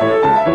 Música